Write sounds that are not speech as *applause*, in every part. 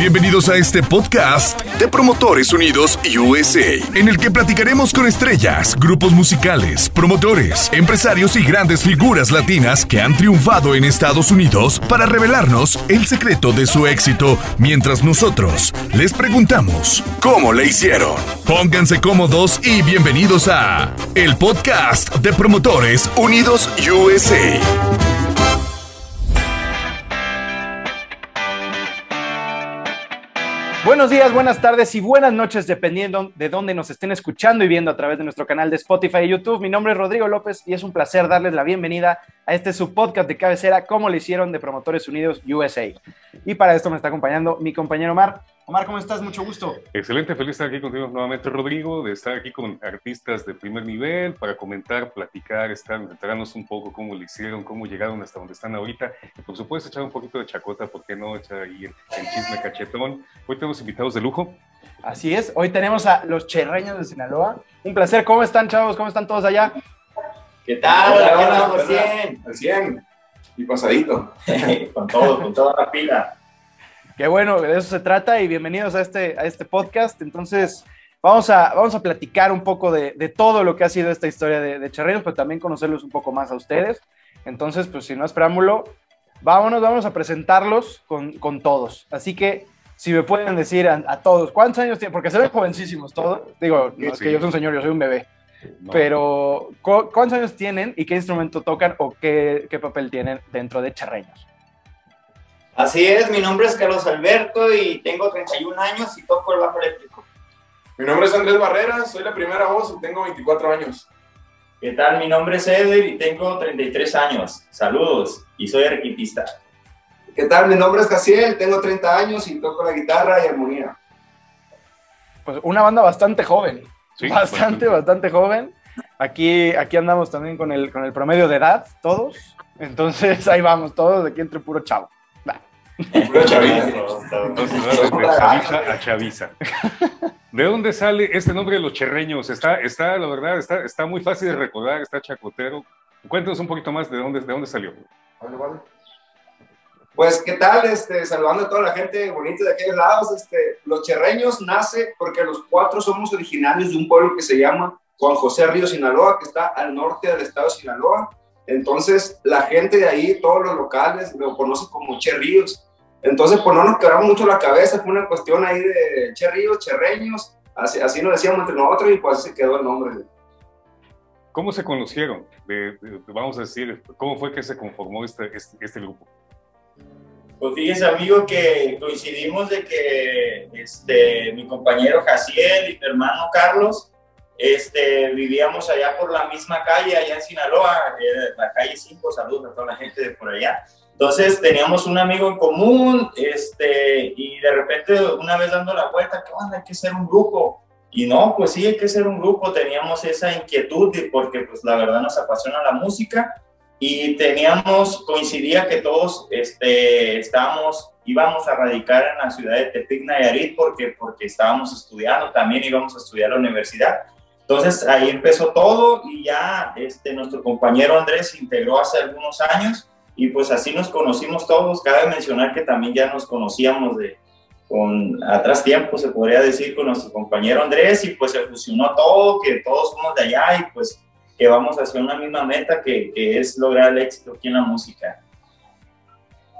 Bienvenidos a este podcast de Promotores Unidos USA, en el que platicaremos con estrellas, grupos musicales, promotores, empresarios y grandes figuras latinas que han triunfado en Estados Unidos para revelarnos el secreto de su éxito, mientras nosotros les preguntamos cómo le hicieron. Pónganse cómodos y bienvenidos a el podcast de Promotores Unidos USA. Buenos días, buenas tardes y buenas noches, dependiendo de dónde nos estén escuchando y viendo a través de nuestro canal de Spotify y YouTube. Mi nombre es Rodrigo López y es un placer darles la bienvenida a este subpodcast de cabecera, como le hicieron de Promotores Unidos USA. Y para esto me está acompañando mi compañero Omar. Omar, ¿cómo estás? Mucho gusto. Excelente, feliz estar aquí contigo nuevamente, Rodrigo, de estar aquí con artistas de primer nivel para comentar, platicar, estar, enterarnos un poco cómo lo hicieron, cómo llegaron hasta donde están ahorita. Y por supuesto, echar un poquito de chacota, ¿por qué no? Echar ahí el, chisme cachetón. Hoy tenemos invitados de lujo. Así es, hoy tenemos a los cherreños de Sinaloa. Un placer, ¿cómo están, chavos? ¿Cómo están todos allá? ¿Qué tal? Hola, Hola, hola, al 100. Al 100. Y pasadito. *laughs* con todo, con toda la pila. Qué bueno, de eso se trata y bienvenidos a este, a este podcast. Entonces, vamos a, vamos a platicar un poco de, de todo lo que ha sido esta historia de, de Charreros, pero también conocerlos un poco más a ustedes. Entonces, pues sin más preámbulo, vámonos, vamos a presentarlos con, con todos. Así que, si me pueden decir a, a todos, ¿cuántos años tienen? Porque se ven jovencísimos todos. Digo, no es que yo soy un señor, yo soy un bebé. No. Pero, ¿cu- ¿cuántos años tienen y qué instrumento tocan o qué, qué papel tienen dentro de Charreños? Así es, mi nombre es Carlos Alberto y tengo 31 años y toco el bajo eléctrico. Mi nombre es Andrés Barrera, soy la primera voz y tengo 24 años. ¿Qué tal? Mi nombre es Eder y tengo 33 años. Saludos y soy arquitista. ¿Qué tal? Mi nombre es Jaciel, tengo 30 años y toco la guitarra y armonía. Pues una banda bastante joven. Sí, bastante, bastante joven. Aquí, aquí andamos también con el, con el promedio de edad, todos. Entonces *laughs* ahí vamos, todos de aquí entre puro chavo. Pura. Entonces, ¿no? de chaviza a chaviza. ¿De dónde sale este nombre de los cherreños? Está, está, la verdad, está, está muy fácil de recordar, está chacotero. Cuéntanos un poquito más de dónde, de dónde salió. Vale, vale. Pues, ¿qué tal? Este, saludando a toda la gente bonita de aquellos lados. Este, los Cherreños nace porque los cuatro somos originarios de un pueblo que se llama Juan José Río Sinaloa, que está al norte del estado de Sinaloa. Entonces, la gente de ahí, todos los locales, lo conocen como Che Ríos. Entonces, pues no nos quebramos mucho la cabeza, fue una cuestión ahí de Che Ríos, Cherreños, así, así nos decíamos entre nosotros y pues así se quedó el nombre. ¿Cómo se conocieron? De- de- vamos a decir, ¿cómo fue que se conformó este, este, este grupo? Pues fíjese, amigo, que coincidimos de que este, mi compañero Jaciel y mi hermano Carlos este, vivíamos allá por la misma calle, allá en Sinaloa, eh, la calle 5, saludos a toda la gente de por allá. Entonces teníamos un amigo en común este, y de repente una vez dando la vuelta, ¿qué onda? Hay que ser un grupo. Y no, pues sí, hay que ser un grupo. Teníamos esa inquietud porque pues la verdad nos apasiona la música y teníamos, coincidía que todos este, estábamos, íbamos a radicar en la ciudad de Tepic, Nayarit, porque, porque estábamos estudiando, también íbamos a estudiar a la universidad. Entonces ahí empezó todo y ya este, nuestro compañero Andrés se integró hace algunos años y pues así nos conocimos todos. Cabe mencionar que también ya nos conocíamos de con atrás tiempo, se podría decir, con nuestro compañero Andrés y pues se fusionó todo, que todos somos de allá y pues que vamos hacia una misma meta que, que es lograr el éxito aquí en la música.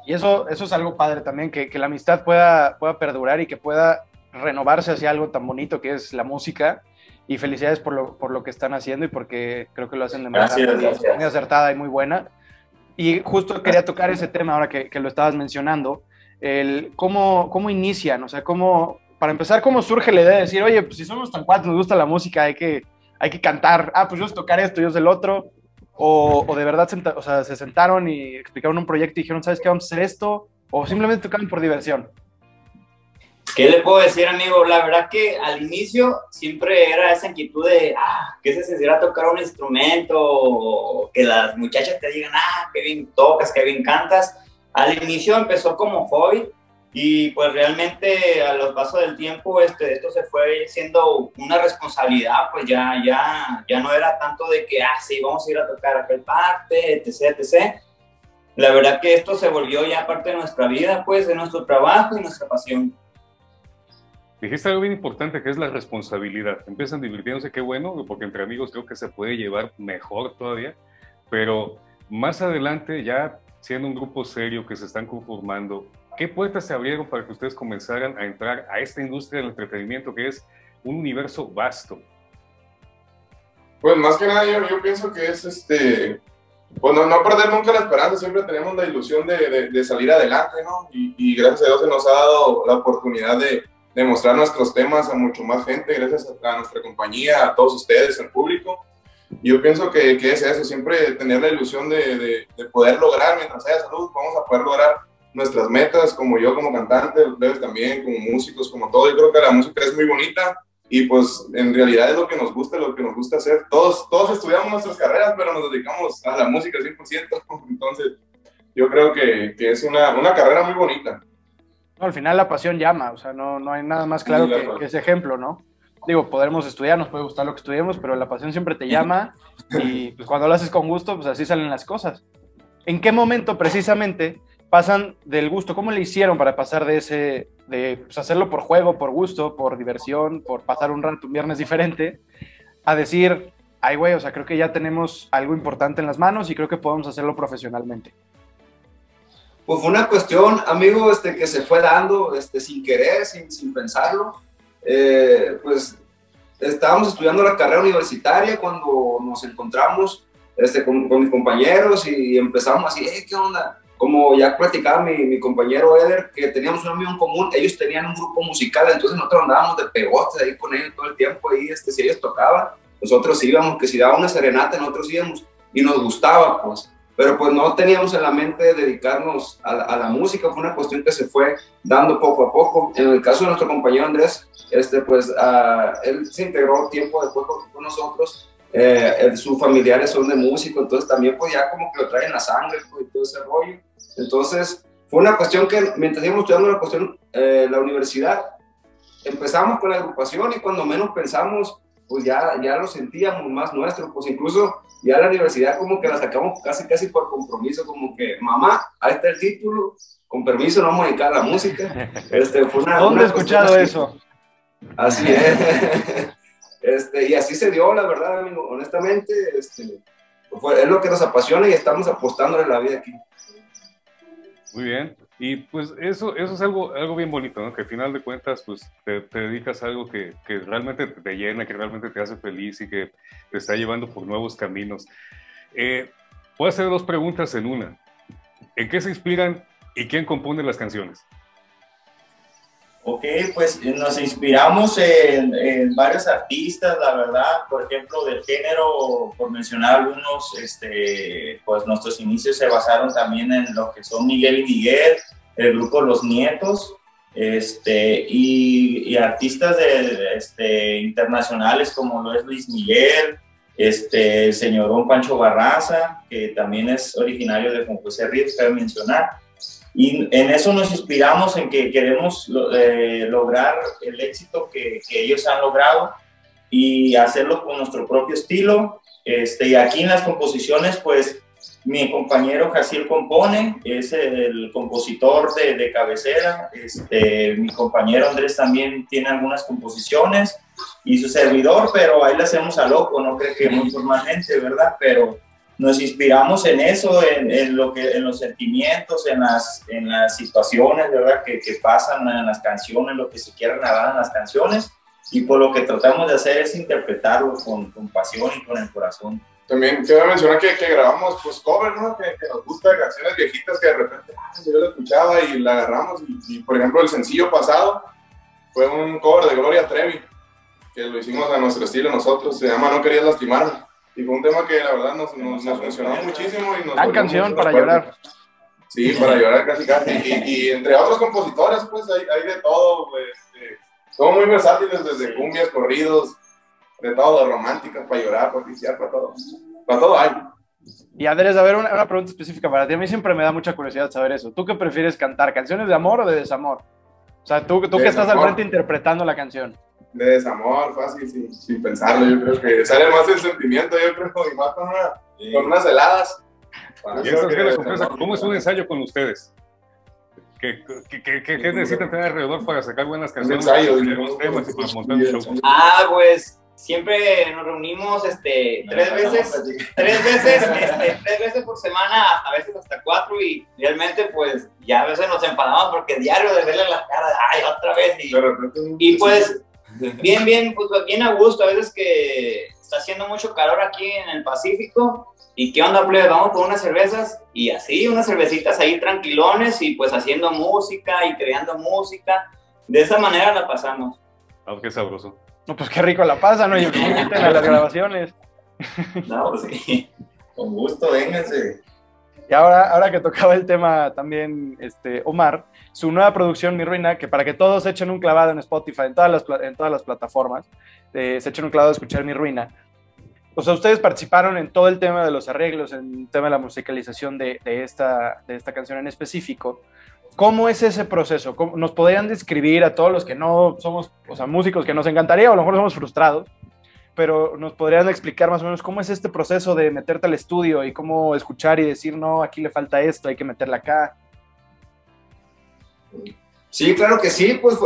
Y eso, eso es algo padre también, que, que la amistad pueda, pueda perdurar y que pueda renovarse hacia algo tan bonito que es la música. Y felicidades por lo, por lo que están haciendo y porque creo que lo hacen de manera Gracias, muy, gracias. muy acertada y muy buena. Y justo quería tocar ese tema ahora que, lo estabas mencionando, el cómo, cómo inician, o sea, cómo, para empezar, cómo surge la idea de decir, oye, pues si somos tan cuatro, nos gusta la música, hay que, hay que cantar, ah, pues yo sé tocar esto, yo sé el otro, o, o de verdad o sea, se sentaron y explicaron un proyecto y dijeron, ¿sabes qué? Vamos a hacer esto, o simplemente tocaron por diversión. ¿Qué le puedo decir, amigo? La verdad que al inicio siempre era esa inquietud de, ah, que se sentirá tocar un instrumento, o que las muchachas te digan, ah, qué bien tocas, qué bien cantas. Al inicio empezó como hobby y pues realmente a los pasos del tiempo este, esto se fue siendo una responsabilidad, pues ya, ya, ya no era tanto de que, ah, sí, vamos a ir a tocar a aquel parte, etc., etc. La verdad que esto se volvió ya parte de nuestra vida, pues, de nuestro trabajo y nuestra pasión. Dijiste algo bien importante que es la responsabilidad. Empiezan divirtiéndose, qué bueno, porque entre amigos creo que se puede llevar mejor todavía, pero más adelante, ya siendo un grupo serio que se están conformando, ¿qué puertas se abrieron para que ustedes comenzaran a entrar a esta industria del entretenimiento que es un universo vasto? Pues más que nada yo, pienso que es este, pues no, perder nunca la esperanza, siempre tenemos la ilusión de, de, salir adelante, ¿no? Y, y, gracias a Dios se nos ha dado la oportunidad de, de mostrar nuestros temas a mucho más gente, gracias a, nuestra compañía, a todos ustedes, al público. Yo pienso que, que es eso, siempre tener la ilusión de, de, poder lograr, mientras haya salud, vamos a poder lograr nuestras metas, como yo como cantante, ustedes también, como músicos, como todo. Yo creo que la música es muy bonita y pues en realidad es lo que nos gusta, lo que nos gusta hacer. Todos, todos estudiamos nuestras carreras, pero nos dedicamos a la música 100%. *laughs* Entonces, yo creo que, que es una, una carrera muy bonita al final la pasión llama, o sea, no, no hay nada más claro que, ese ejemplo, ¿no? Digo, podremos estudiar, nos puede gustar lo que estudiemos, pero la pasión siempre te llama y pues, cuando lo haces con gusto, pues así salen las cosas. ¿En qué momento precisamente pasan del gusto? ¿Cómo le hicieron para pasar de ese, de pues, hacerlo por juego, por gusto, por diversión, por pasar un rato, un viernes diferente, a decir, ay, güey, o sea, creo que ya tenemos algo importante en las manos y creo que podemos hacerlo profesionalmente? Pues fue una cuestión, amigo, este, que se fue dando este, sin querer, sin, sin pensarlo. Eh, pues estábamos estudiando la carrera universitaria cuando nos encontramos este, con, con mis compañeros y empezamos así, eh, ¿qué onda? Como ya platicaba mi, mi, compañero Eder, que teníamos un amigo en común, ellos tenían un grupo musical, entonces nosotros andábamos de pegotes ahí con ellos todo el tiempo, ahí, este, si ellos tocaban, nosotros íbamos, que si daba una serenata, nosotros íbamos, y nos gustaba, pues pero pues no teníamos en la mente dedicarnos a la, música, fue una cuestión que se fue dando poco a poco. En el caso de nuestro compañero Andrés, este, pues uh, él se integró tiempo después con, nosotros, eh, sus familiares son de músico, entonces también pues ya como que lo traen la sangre pues, y todo ese rollo. Entonces fue una cuestión que mientras íbamos estudiando la cuestión, eh, la universidad, empezamos con la agrupación y cuando menos pensamos, pues ya, ya lo sentíamos más nuestro, pues incluso ya la universidad como que la sacamos casi casi por compromiso, como que mamá, ahí está el título, con permiso no vamos a dedicar a la música. *laughs* Este, fue una, ¿Dónde he escuchado eso? Así es. *laughs* Este, y así se dio, la verdad, amigo, honestamente, este, es lo que nos apasiona y estamos apostando en la vida aquí. Muy bien. Y pues eso, eso es algo, algo bien bonito, ¿no? Que al final de cuentas, pues te, dedicas a algo que, que, realmente te llena, que realmente te hace feliz y que te está llevando por nuevos caminos. Eh, puedo hacer dos preguntas en una. ¿En qué se inspiran y quién compone las canciones? Ok, pues nos inspiramos en, varios artistas, la verdad, por ejemplo, del género, por mencionar algunos, este, pues nuestros inicios se basaron también en lo que son Miguel y Miguel, el grupo Los Nietos, este, y, artistas de, este, internacionales como lo es Luis Miguel, este, el señorón Pancho Barraza, que también es originario de Juan José Ríos, cabe mencionar. Y en eso nos inspiramos en que queremos eh, lograr el éxito que, que, ellos han logrado y hacerlo con nuestro propio estilo. Este, y aquí en las composiciones, pues mi compañero Jaciel compone, es el compositor de, de cabecera. Este, mi compañero Andrés también tiene algunas composiciones y su servidor, pero ahí le hacemos a loco, no creo que muy formalmente, ¿verdad? Pero nos inspiramos en eso, en, lo que, en los sentimientos, en las, en las situaciones ¿verdad? Que, que, pasan en las canciones, lo que se quiere narrar en las canciones, y por lo que tratamos de hacer es interpretarlo con, con pasión y con el corazón. También quiero mencionar que, que grabamos pues cover, ¿no? Que, nos gusta canciones viejitas que de repente ah, yo la escuchaba y la agarramos. Y, por ejemplo, el sencillo pasado fue un cover de Gloria Trevi, que lo hicimos a nuestro estilo nosotros, se llama No querías lastimarme y fue un tema que la verdad nos, nos, funcionó muchísimo. Y nos Gran canción para llorar. Sí, para llorar casi casi. Y, entre otros compositores, pues hay, hay de todo. Pues, eh, son muy versátiles, desde cumbias, corridos, de todo, románticas, para llorar, para oficiar, para todo. Para todo hay. Y Andrés, a ver, una, una, pregunta específica para ti. A mí siempre me da mucha curiosidad saber eso. ¿Tú qué prefieres cantar? ¿Canciones de amor o de desamor? O sea, tú, tú que estás al frente interpretando la canción de desamor, fácil, sin, sin, pensarlo. Yo creo que sale más el sentimiento, yo creo, y más con, una, con unas heladas. ¿Y ¿Cómo es un ensayo con ustedes? ¿Qué, qué, qué, necesitan tener alrededor para sacar buenas canciones? ensayo, temas y para montar un show. Ah, pues siempre nos reunimos este, tres veces, tres *laughs* veces, este, tres veces por semana, a veces hasta cuatro y realmente pues ya a veces nos enfadamos porque diario de verle la cara, ay, otra vez y, y pues bien, bien, pues bien a gusto, a veces que está haciendo mucho calor aquí en el Pacífico y qué onda, plebe, vamos con unas cervezas y así, unas cervecitas ahí tranquilones y pues haciendo música y creando música, de esa manera la pasamos. Ah, qué sabroso. No, pues qué rico la pasa, ¿no? Y a las grabaciones. No, pues sí. Con gusto, vénganse. Y ahora, ahora que tocaba el tema también, este, Omar, su nueva producción, Mi Ruina, que para que todos echen un clavado en Spotify, en todas las, en todas las plataformas, eh, se echen un clavado a escuchar Mi Ruina. O sea, ustedes participaron en todo el tema de los arreglos, en el tema de la musicalización de, de esta, de esta canción en específico. ¿Cómo es ese proceso? ¿Nos podrían describir a todos los que no somos, o sea, músicos que nos encantaría, o a lo mejor somos frustrados, pero nos podrían explicar más o menos cómo es este proceso de meterte al estudio y cómo escuchar y decir, no, aquí le falta esto, hay que meterla acá? Sí, claro que sí, pues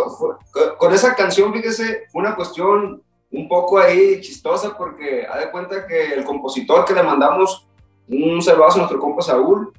con esa canción, fíjese, fue una cuestión un poco ahí chistosa porque ha de cuenta que el compositor que le mandamos un salvazo a nuestro compa Saúl,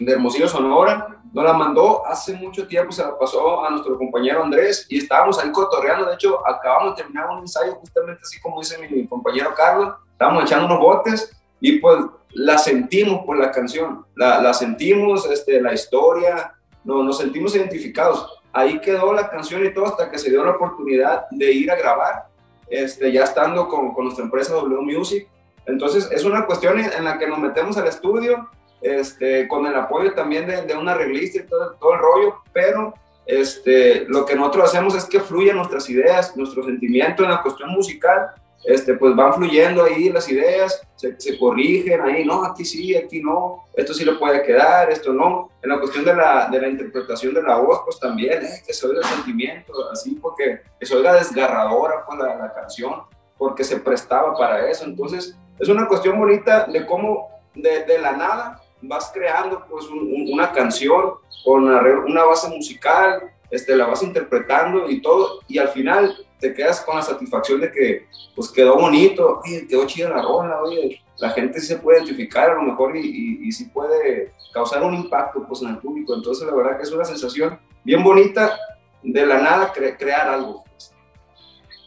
de Hermosillo, Sonora, nos la mandó hace mucho tiempo, se la pasó a nuestro compañero Andrés y estábamos ahí cotorreando. De hecho, acabamos de terminar un ensayo justamente así como dice mi, compañero Carlos. Estábamos echando unos botes y pues la sentimos por la canción, la, la sentimos, este, la historia, no, nos sentimos identificados. Ahí quedó la canción y todo hasta que se dio la oportunidad de ir a grabar, este, ya estando con, con nuestra empresa W Music. Entonces es una cuestión en la que nos metemos al estudio, este, con el apoyo también de, de una arreglista y todo, todo, el rollo, pero este, lo que nosotros hacemos es que fluyan nuestras ideas, nuestro sentimiento en la cuestión musical, este, pues van fluyendo ahí las ideas, se, se, corrigen ahí, no, aquí sí, aquí no, esto sí le puede quedar, esto no. En la cuestión de la, de la interpretación de la voz, pues también, eh, que se oiga el sentimiento, así, porque que se oiga desgarradora pues, la, la canción, porque se prestaba para eso. Entonces, es una cuestión bonita de cómo de, de la nada vas creando pues una canción con una base musical, este, la vas interpretando y todo, y al final te quedas con la satisfacción de que pues quedó bonito, quedó chida la rola, oye, la gente se puede identificar a lo mejor y, y, y sí puede causar un impacto pues en el público, entonces la verdad que es una sensación bien bonita de la nada crear algo. Pues.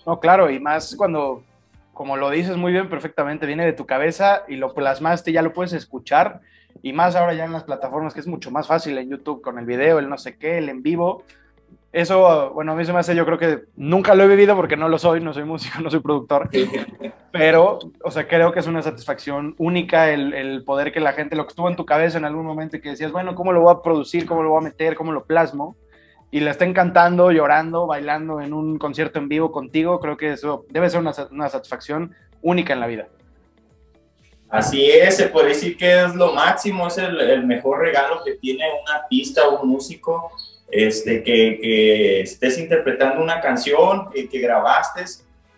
No, claro, y más cuando, como lo dices muy bien, perfectamente, viene de tu cabeza y lo plasmaste, ya lo puedes escuchar y más ahora ya en las plataformas que es mucho más fácil en YouTube con el video, el no sé qué, el en vivo. Eso, bueno, a mí se me hace, yo creo que nunca lo he vivido porque no lo soy, no soy músico, *laughs* no soy productor, pero, o sea, creo que es una satisfacción única el, el, poder que la gente, lo que estuvo en tu cabeza en algún momento y que decías, bueno, ¿cómo lo voy a producir? ¿Cómo lo voy a meter? ¿Cómo lo plasmo? Y la estén cantando, llorando, bailando en un concierto en vivo contigo, creo que eso debe ser una, una satisfacción única en la vida. Así es, se puede decir que es lo máximo, es el, el mejor regalo que tiene un artista o un músico, este, que, que estés interpretando una canción que, que grabaste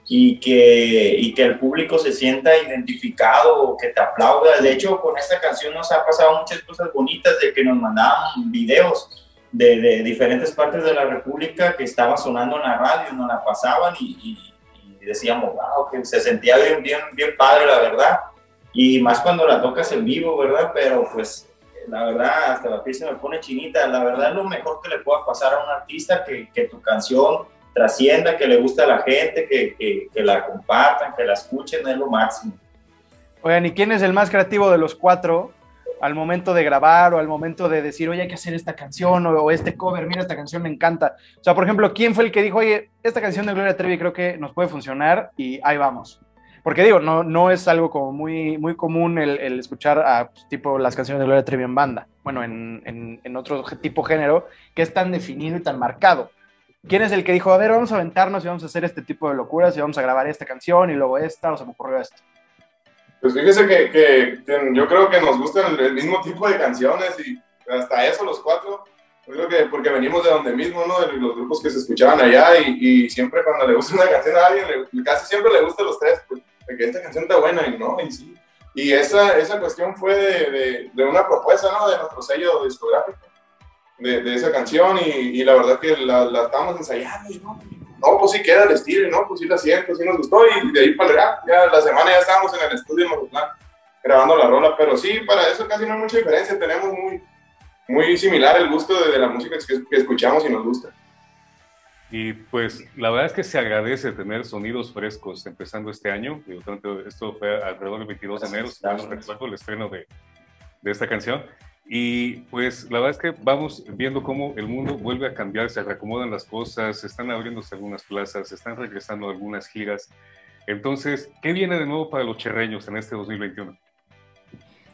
y que, y que el público se sienta identificado o que te aplauda. De hecho, con esta canción nos ha pasado muchas cosas bonitas de que nos mandaban videos de, de diferentes partes de la República que estaba sonando en la radio, nos la pasaban y, y, y decíamos, wow, que se sentía bien, bien, bien padre, la verdad y más cuando la tocas en vivo, ¿verdad? Pero pues la verdad, hasta la piel se me pone chinita. La verdad lo mejor que le pueda pasar a un artista, que, que tu canción trascienda, que le guste a la gente, que, que, que, la compartan, que la escuchen, es lo máximo. Oigan, ¿y quién es el más creativo de los cuatro al momento de grabar o al momento de decir, oye, hay que hacer esta canción o, o este cover, mira, esta canción me encanta? O sea, por ejemplo, ¿quién fue el que dijo, oye, esta canción de Gloria Trevi creo que nos puede funcionar y ahí vamos? Porque digo, no, no es algo como muy, muy común el, escuchar a pues, tipo las canciones de Gloria Trevi en banda, bueno, en, en, otro tipo género, que es tan definido y tan marcado. ¿Quién es el que dijo, a ver, vamos a aventarnos y vamos a hacer este tipo de locuras y vamos a grabar esta canción y luego esta, o se me ocurrió esto? Pues fíjese que, que, yo creo que nos gustan el, mismo tipo de canciones y hasta eso los cuatro. Yo creo que porque venimos de donde mismo, ¿no? De los grupos que se escuchaban allá y, siempre cuando le gusta una canción a alguien, casi siempre le gusta los tres. Pues, de que esta canción está buena y no, y sí. Y esa, esa cuestión fue de, de, de, una propuesta, ¿no? De nuestro sello discográfico. de, de esa canción y, y, la verdad que la, la estábamos ensayando y no, no, pues sí queda el estilo y no, pues sí la siento, sí nos gustó y de ahí para el rap, ya la semana ya estábamos en el estudio grabando la rola, pero sí, para eso casi no hay mucha diferencia, tenemos muy, muy similar el gusto de, de la música que, que escuchamos y nos gusta. Y pues la verdad es que se agradece tener sonidos frescos empezando este año. Esto fue alrededor del 22 de enero, si no recuerdo, el estreno de, de, esta canción. Y pues la verdad es que vamos viendo cómo el mundo vuelve a cambiar, se reacomodan las cosas, se están abriéndose algunas plazas, se están regresando algunas giras. Entonces, ¿qué viene de nuevo para los cherreños en este 2021?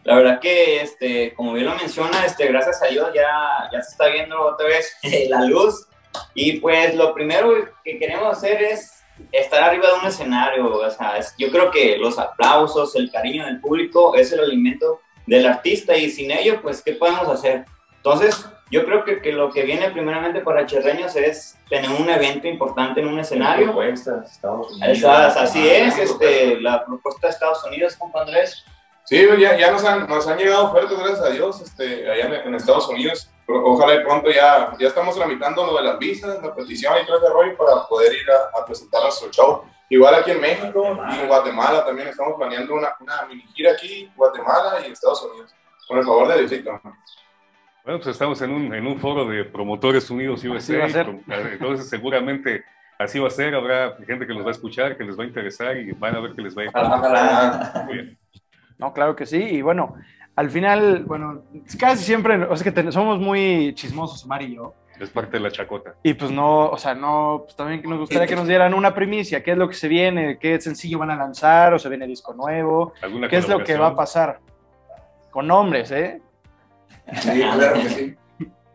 La verdad que, este, como bien lo menciona, este, gracias a Dios ya, ya se está viendo otra vez *laughs* la luz y pues lo primero que queremos hacer es estar arriba de un escenario. O sea, es, yo creo que los aplausos, el cariño del público es el alimento del artista y sin ello, pues, ¿qué podemos hacer? Entonces, yo creo que, que lo que viene primeramente para Cherreños es tener un evento importante en un escenario. Propuestas, Estados Unidos. Esas, así es, este, la propuesta de Estados Unidos, compa Andrés. Sí, ya, ya nos, han, nos han llegado ofertas, gracias a Dios, este, allá en, en Estados Unidos ojalá de pronto ya, ya estamos tramitando lo de las visas, la petición y todo ese rollo para poder ir a, a presentar nuestro show. Igual aquí en México y en Guatemala también estamos planeando una, una mini gira aquí, Guatemala y Estados Unidos, con el favor de Diosito. Bueno, pues estamos en un, en un foro de promotores unidos USA, entonces seguramente así va a ser, habrá gente que los va a escuchar, que les va a interesar y van a ver que les va a ir. No, claro que sí, y bueno, al final, bueno, casi siempre, o sea que somos muy chismosos, Omar y yo. Es parte de la chacota. Y pues no, o sea, no, pues también nos gustaría que nos dieran una primicia, qué es lo que se viene, qué sencillo van a lanzar, o se viene disco nuevo, qué es lo que va a pasar. Con nombres, ¿eh? Sí, claro que sí.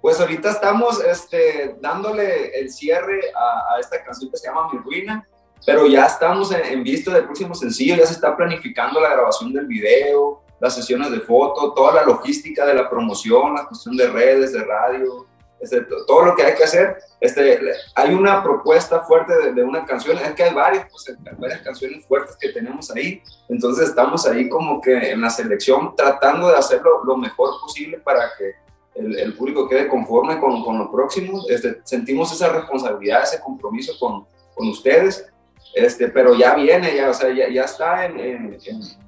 Pues ahorita estamos este, dándole el cierre a, a, esta canción que se llama Mi Ruina, pero ya estamos en, en visto del próximo sencillo, ya se está planificando la grabación del video, las sesiones de foto, toda la logística de la promoción, la cuestión de redes, de radio, este, todo lo que hay que hacer. Este, hay una propuesta fuerte de, de, una canción, es que hay varias, pues, varias canciones fuertes que tenemos ahí, entonces estamos ahí como que en la selección tratando de hacerlo lo mejor posible para que el, el público quede conforme con, con lo próximo. Este, sentimos esa responsabilidad, ese compromiso con, con ustedes, este, pero ya viene, ya, o sea, ya, ya está en, en, en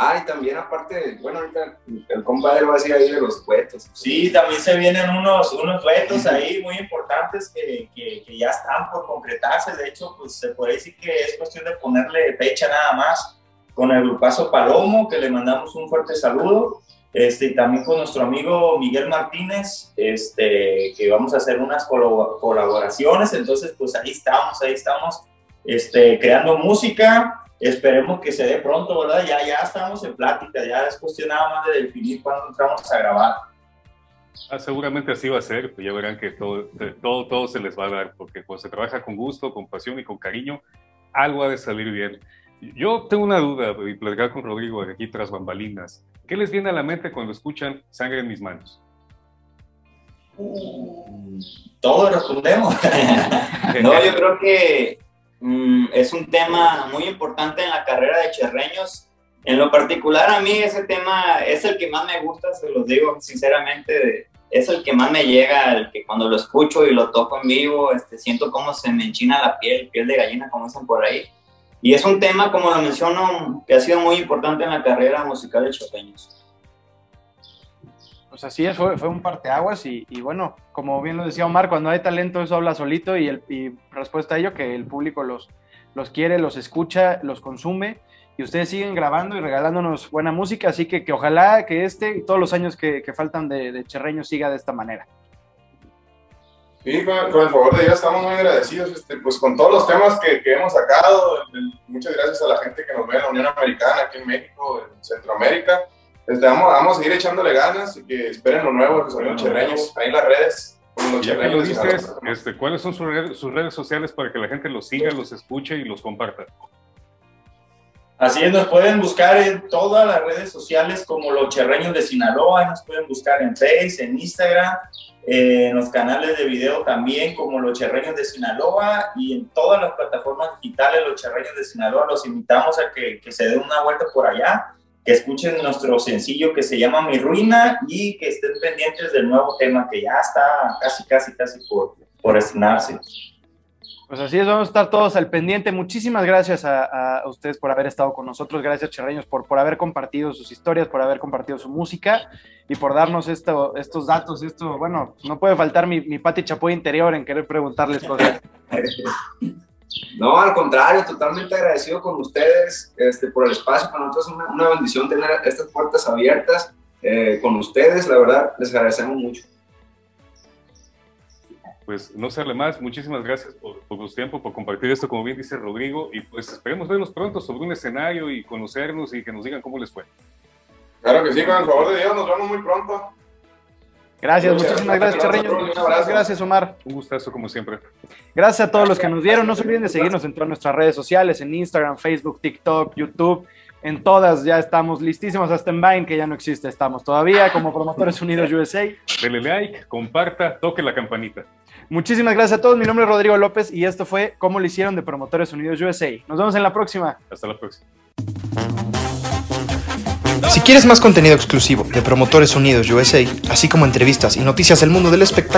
Ah, y también aparte, bueno, ahorita el compadre va a decir ahí de los duetos. Sí, también se vienen unos, unos duetos ahí muy importantes que, que, que, ya están por concretarse. De hecho, pues se puede decir que es cuestión de ponerle fecha nada más con el grupazo Palomo, que le mandamos un fuerte saludo. Este, y también con nuestro amigo Miguel Martínez, este, que vamos a hacer unas colaboraciones. Entonces, pues ahí estamos, ahí estamos este, creando música esperemos que se dé pronto, ¿verdad? Ya, ya estamos en plática, ya es cuestión nada más de definir cuándo entramos a grabar. Ah, seguramente así va a ser, pues ya verán que todo, todo, todo se les va a dar, porque cuando se trabaja con gusto, con pasión y con cariño, algo ha de salir bien. Yo tengo una duda, y platicar con Rodrigo aquí tras bambalinas. ¿Qué les viene a la mente cuando escuchan Sangre en mis manos? Uh, todo respondemos. *laughs* no, yo creo que Mm, es un tema muy importante en la carrera de Cherreños. En lo particular, a mí ese tema es el que más me gusta, se los digo sinceramente, es el que más me llega, el que cuando lo escucho y lo toco en vivo, este, siento como se me enchina la piel, piel de gallina, como dicen por ahí. Y es un tema, como lo menciono, que ha sido muy importante en la carrera musical de Cherreños. Pues así es, fue, fue un parteaguas y, bueno, como bien lo decía Omar, cuando hay talento eso habla solito y, respuesta a ello que el público los, los quiere, los escucha, los consume y ustedes siguen grabando y regalándonos buena música, así que, que ojalá que este y todos los años que, faltan de, de, Cherreño siga de esta manera. Sí, con, el favor de Dios estamos muy agradecidos este, pues con todos los temas que hemos sacado. Muchas gracias a la gente que nos ve en la Unión Americana, aquí en México, en Centroamérica este, vamos, vamos, a seguir echándole ganas y que esperen lo nuevo, que son los cherreños, ahí en las redes. Los cherreños dices, este, ¿cuáles son sus redes, sus redes sociales para que la gente los siga, los escuche y los comparta? Así es, nos pueden buscar en todas las redes sociales como Los Cherreños de Sinaloa, nos pueden buscar en Facebook, en Instagram, eh, en los canales de video también como Los Cherreños de Sinaloa y en todas las plataformas digitales Los Cherreños de Sinaloa. Los invitamos a que, que se den una vuelta por allá que escuchen nuestro sencillo que se llama Mi Ruina y que estén pendientes del nuevo tema que ya está casi, casi, casi por, por estrenarse. Pues así es, vamos a estar todos al pendiente. Muchísimas gracias a, a ustedes por haber estado con nosotros. Gracias, Cherreños, por, por haber compartido sus historias, por haber compartido su música y por darnos esto, estos datos. Esto, bueno, no puede faltar mi, mi Pati Chapoy interior en querer preguntarles cosas. *laughs* No, al contrario, totalmente agradecido con ustedes este, por el espacio. Para nosotros es una, una bendición tener estas puertas abiertas eh, con ustedes. La verdad, les agradecemos mucho pues no serle más. Muchísimas gracias por, por su tiempo, por compartir esto, como bien dice Rodrigo, y pues esperemos vernos pronto sobre un escenario y conocernos y que nos digan cómo les fue. Claro que sí, con el favor de Dios, nos vemos muy pronto. Gracias, muchísimas gracias, Charreño. Gracias, Omar. Un gustazo, como siempre. Gracias a todos los que nos dieron. No se olviden de seguirnos en todas nuestras redes sociales, en Instagram, Facebook, TikTok, YouTube. En todas ya estamos listísimos, hasta en Vine, que ya no existe, estamos todavía como Promotores Unidos USA. Dele like, comparta, toque la campanita. Muchísimas gracias a todos. Mi nombre es Rodrigo López y esto fue Cómo lo hicieron de Promotores Unidos USA. Nos vemos en la próxima. Hasta la próxima. Si quieres más contenido exclusivo de Promotores Unidos USA, así como entrevistas y noticias del mundo del espectáculo,